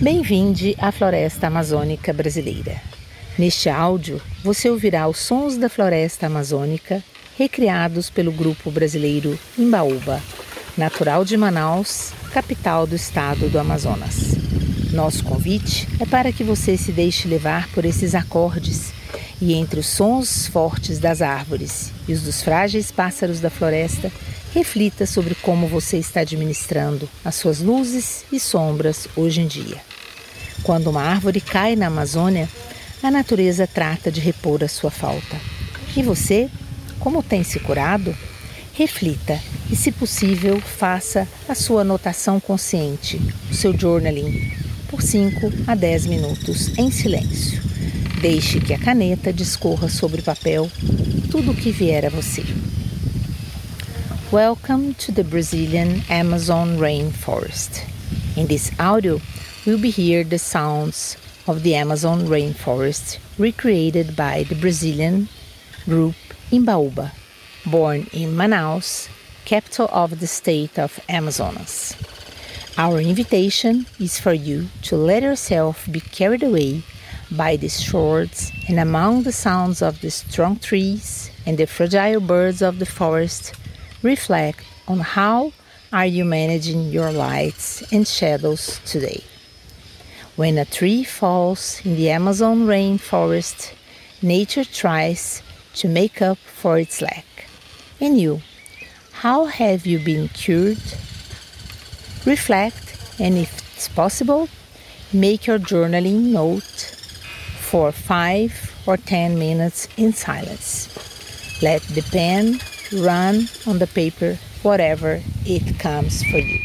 Bem-vinde à Floresta Amazônica Brasileira. Neste áudio, você ouvirá os sons da floresta amazônica recriados pelo grupo brasileiro Imbaúba, natural de Manaus, capital do estado do Amazonas. Nosso convite é para que você se deixe levar por esses acordes e entre os sons fortes das árvores e os dos frágeis pássaros da floresta, reflita sobre como você está administrando as suas luzes e sombras hoje em dia. Quando uma árvore cai na Amazônia, a natureza trata de repor a sua falta. E você, como tem se curado? Reflita e, se possível, faça a sua anotação consciente, o seu journaling, por 5 a 10 minutos em silêncio. Deixe que a caneta discorra sobre o papel tudo o que vier a você. Welcome to the Brazilian Amazon rainforest. In this audio, we'll be hear the sounds of the Amazon rainforest recreated by the Brazilian group Imbaúba, born in Manaus, capital of the state of Amazonas. Our invitation is for you to let yourself be carried away by these shores and among the sounds of the strong trees and the fragile birds of the forest reflect on how are you managing your lights and shadows today. When a tree falls in the Amazon rainforest, nature tries to make up for its lack. And you, how have you been cured? Reflect and if it's possible, make your journaling note for 5 or 10 minutes in silence. Let the pen run on the paper whatever it comes for you.